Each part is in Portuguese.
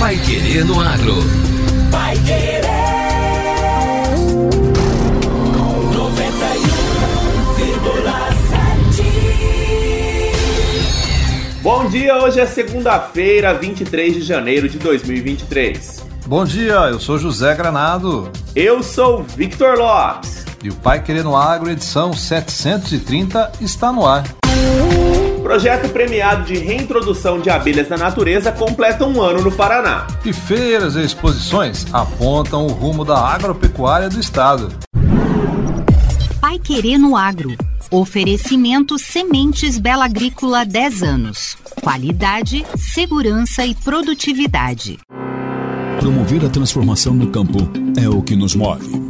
Pai Querer no Agro. Pai Querer. 91,7. Bom dia, hoje é segunda-feira, 23 de janeiro de 2023. Bom dia, eu sou José Granado. Eu sou Victor Lopes. E o Pai Querendo Agro, edição 730, está no ar. Projeto premiado de reintrodução de abelhas na natureza completa um ano no Paraná. E feiras e exposições apontam o rumo da agropecuária do estado. Pai Querendo Agro. Oferecimento Sementes Bela Agrícola 10 anos. Qualidade, segurança e produtividade. Promover a transformação no campo é o que nos move.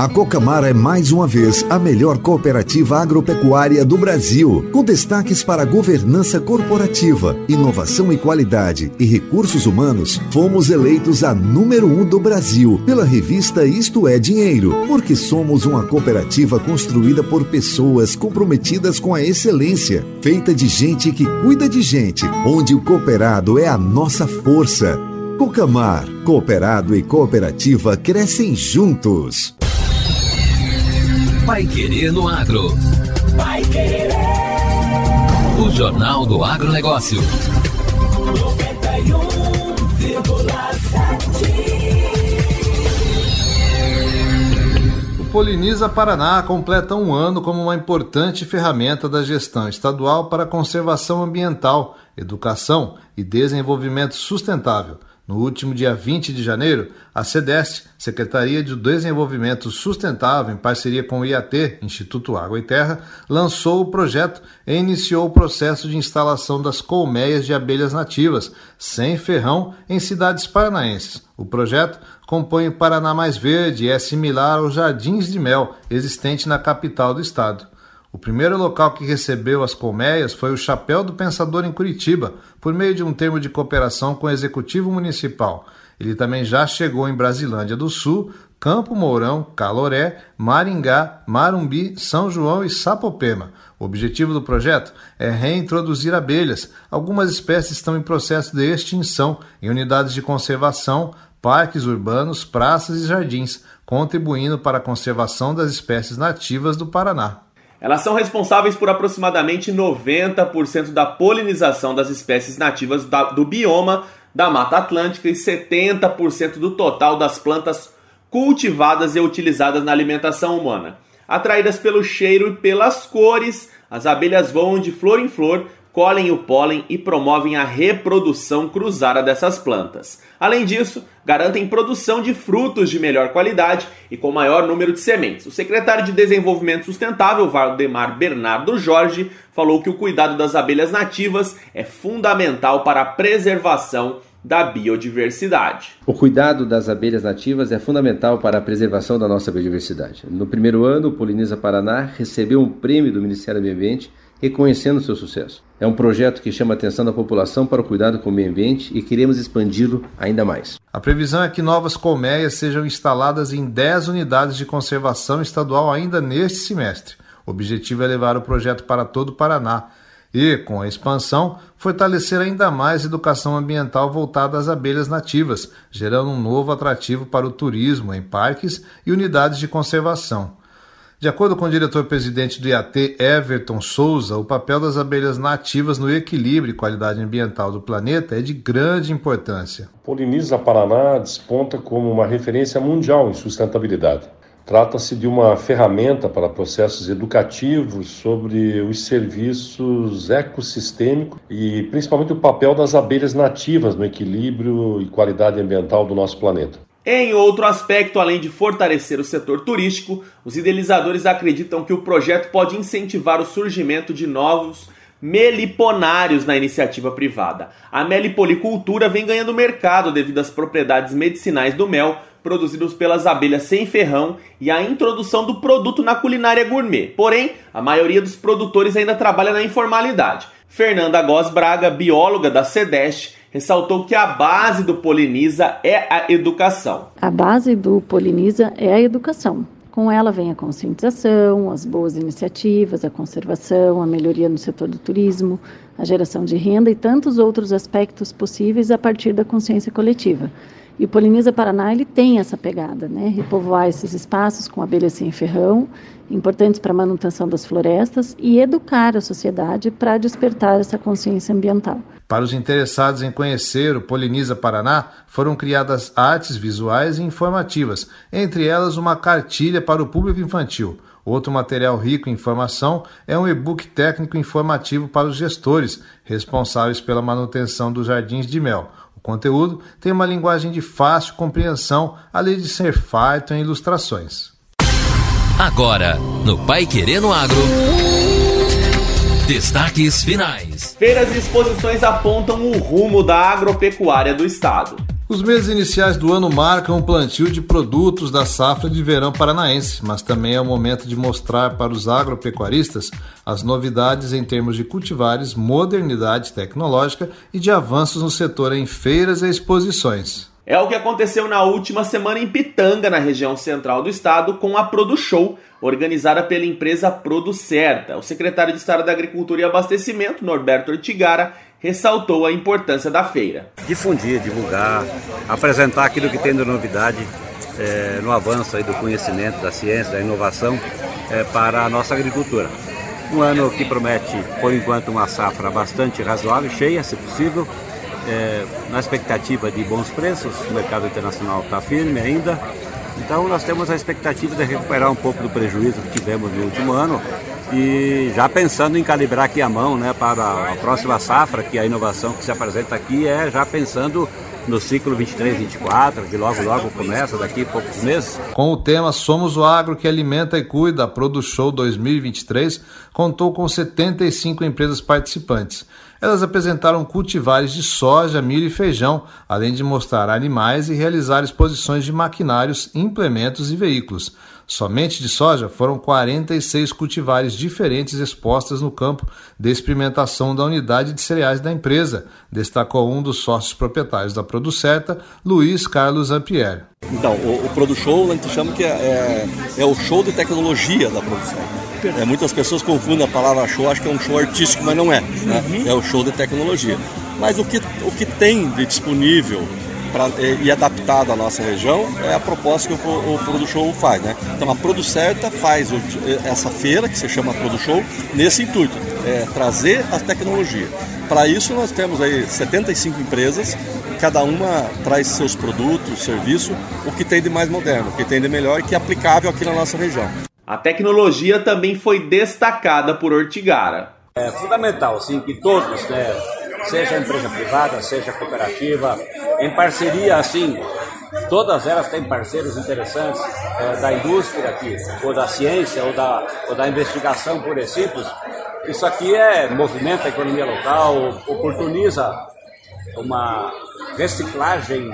A Cocamar é mais uma vez a melhor cooperativa agropecuária do Brasil, com destaques para governança corporativa, inovação e qualidade e recursos humanos. Fomos eleitos a número um do Brasil pela revista Isto é Dinheiro, porque somos uma cooperativa construída por pessoas comprometidas com a excelência, feita de gente que cuida de gente, onde o cooperado é a nossa força. Cocamar, cooperado e cooperativa crescem juntos. Pai Querer no Agro. Pai Querer. O Jornal do Agronegócio. 91,7. O Poliniza Paraná completa um ano como uma importante ferramenta da gestão estadual para a conservação ambiental, educação e desenvolvimento sustentável no último dia 20 de janeiro, a SEDEST, Secretaria de Desenvolvimento Sustentável, em parceria com o IAT, Instituto Água e Terra, lançou o projeto e iniciou o processo de instalação das colmeias de abelhas nativas, sem ferrão, em cidades paranaenses. O projeto compõe o Paraná Mais Verde e é similar aos Jardins de Mel, existente na capital do estado. O primeiro local que recebeu as colmeias foi o Chapéu do Pensador em Curitiba, por meio de um termo de cooperação com o Executivo Municipal. Ele também já chegou em Brasilândia do Sul, Campo Mourão, Caloré, Maringá, Marumbi, São João e Sapopema. O objetivo do projeto é reintroduzir abelhas. Algumas espécies estão em processo de extinção em unidades de conservação, parques urbanos, praças e jardins, contribuindo para a conservação das espécies nativas do Paraná. Elas são responsáveis por aproximadamente 90% da polinização das espécies nativas do bioma da Mata Atlântica e 70% do total das plantas cultivadas e utilizadas na alimentação humana. Atraídas pelo cheiro e pelas cores, as abelhas voam de flor em flor, colhem o pólen e promovem a reprodução cruzada dessas plantas. Além disso, garantem produção de frutos de melhor qualidade e com maior número de sementes. O secretário de Desenvolvimento Sustentável, Valdemar Bernardo Jorge, falou que o cuidado das abelhas nativas é fundamental para a preservação da biodiversidade. O cuidado das abelhas nativas é fundamental para a preservação da nossa biodiversidade. No primeiro ano, o Poliniza Paraná recebeu um prêmio do Ministério do Meio Ambiente reconhecendo seu sucesso. É um projeto que chama a atenção da população para o cuidado com o meio ambiente e queremos expandi-lo ainda mais. A previsão é que novas colmeias sejam instaladas em 10 unidades de conservação estadual ainda neste semestre. O objetivo é levar o projeto para todo o Paraná e, com a expansão, fortalecer ainda mais a educação ambiental voltada às abelhas nativas, gerando um novo atrativo para o turismo em parques e unidades de conservação. De acordo com o diretor-presidente do IAT, Everton Souza, o papel das abelhas nativas no equilíbrio e qualidade ambiental do planeta é de grande importância. Poliniza Paraná desponta como uma referência mundial em sustentabilidade. Trata-se de uma ferramenta para processos educativos sobre os serviços ecossistêmicos e principalmente o papel das abelhas nativas no equilíbrio e qualidade ambiental do nosso planeta. Em outro aspecto, além de fortalecer o setor turístico, os idealizadores acreditam que o projeto pode incentivar o surgimento de novos meliponários na iniciativa privada. A melipolicultura vem ganhando mercado devido às propriedades medicinais do mel, produzidos pelas abelhas sem ferrão e a introdução do produto na culinária gourmet. Porém, a maioria dos produtores ainda trabalha na informalidade. Fernanda Góes Braga, bióloga da CEDEST, ressaltou que a base do Poliniza é a educação. A base do Poliniza é a educação. Com ela vem a conscientização, as boas iniciativas, a conservação, a melhoria no setor do turismo, a geração de renda e tantos outros aspectos possíveis a partir da consciência coletiva. E o Poliniza Paraná ele tem essa pegada, né? Repovoar esses espaços com abelhas sem ferrão, importantes para a manutenção das florestas e educar a sociedade para despertar essa consciência ambiental. Para os interessados em conhecer o Poliniza Paraná, foram criadas artes visuais e informativas, entre elas uma cartilha para o público infantil. Outro material rico em informação é um e-book técnico informativo para os gestores, responsáveis pela manutenção dos jardins de mel. O conteúdo tem uma linguagem de fácil compreensão, além de ser farto em ilustrações. Agora, no Pai Querendo Agro. Destaques finais. Feiras e exposições apontam o rumo da agropecuária do estado. Os meses iniciais do ano marcam o plantio de produtos da safra de verão paranaense, mas também é o momento de mostrar para os agropecuaristas as novidades em termos de cultivares, modernidade tecnológica e de avanços no setor em feiras e exposições. É o que aconteceu na última semana em Pitanga, na região central do estado, com a Produ Show, organizada pela empresa Producerta. O secretário de Estado da Agricultura e Abastecimento, Norberto Ortigara, ressaltou a importância da feira. Difundir, divulgar, apresentar aquilo que tem de novidade é, no avanço aí do conhecimento, da ciência, da inovação é, para a nossa agricultura. Um ano que promete, por enquanto, uma safra bastante razoável, cheia, se possível, é, na expectativa de bons preços, o mercado internacional está firme ainda. Então nós temos a expectativa de recuperar um pouco do prejuízo que tivemos no último ano e já pensando em calibrar aqui a mão né, para a próxima safra, que a inovação que se apresenta aqui é já pensando no ciclo 23-24, que logo logo começa daqui a poucos meses. Com o tema Somos o Agro que Alimenta e Cuida, a Produ Show 2023 contou com 75 empresas participantes. Elas apresentaram cultivares de soja, milho e feijão, além de mostrar animais e realizar exposições de maquinários, implementos e veículos. Somente de soja foram 46 cultivares diferentes expostas no campo de experimentação da unidade de cereais da empresa, destacou um dos sócios proprietários da Producerta, Luiz Carlos Ampier. Então, o, o Produ a gente chama que é, é, é o show de tecnologia da produção. É, muitas pessoas confundem a palavra show, acho que é um show artístico, mas não é. Né? É o show de tecnologia. Mas o que, o que tem de disponível pra, e, e adaptado à nossa região é a proposta que o, o Produ Show faz. Né? Então a Producerta faz o, essa feira, que se chama Produ Show, nesse intuito, é trazer a tecnologia. Para isso nós temos aí 75 empresas, cada uma traz seus produtos, serviço, o que tem de mais moderno, o que tem de melhor e que é aplicável aqui na nossa região. A tecnologia também foi destacada por Ortigara. É fundamental, sim, que todos, né, seja empresa privada, seja cooperativa, em parceria, assim, todas elas têm parceiros interessantes é, da indústria aqui, ou da ciência, ou da, ou da investigação pura e simples. Isso aqui é movimenta a economia local, oportuniza uma reciclagem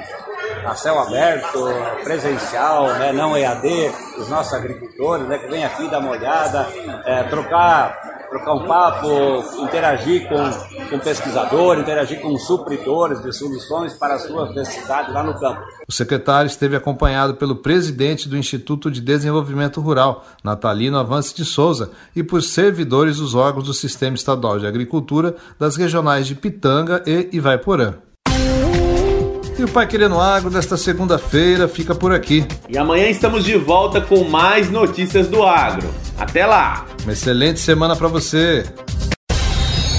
a céu aberto, presencial, né, não EAD, os nossos agricultores, né, que vêm aqui dar uma olhada, é, trocar, trocar um papo, interagir com, com pesquisadores, interagir com supridores de soluções para as suas necessidades lá no campo. O secretário esteve acompanhado pelo presidente do Instituto de Desenvolvimento Rural, Natalino Avance de Souza, e por servidores dos órgãos do Sistema Estadual de Agricultura das regionais de Pitanga e Ivaiporã. E o Pai Querendo Agro desta segunda-feira fica por aqui. E amanhã estamos de volta com mais notícias do agro. Até lá! Uma excelente semana para você.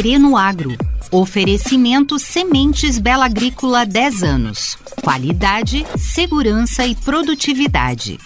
Pai Querer no Agro. Oferecimento Sementes Bela Agrícola 10 anos. Qualidade, segurança e produtividade.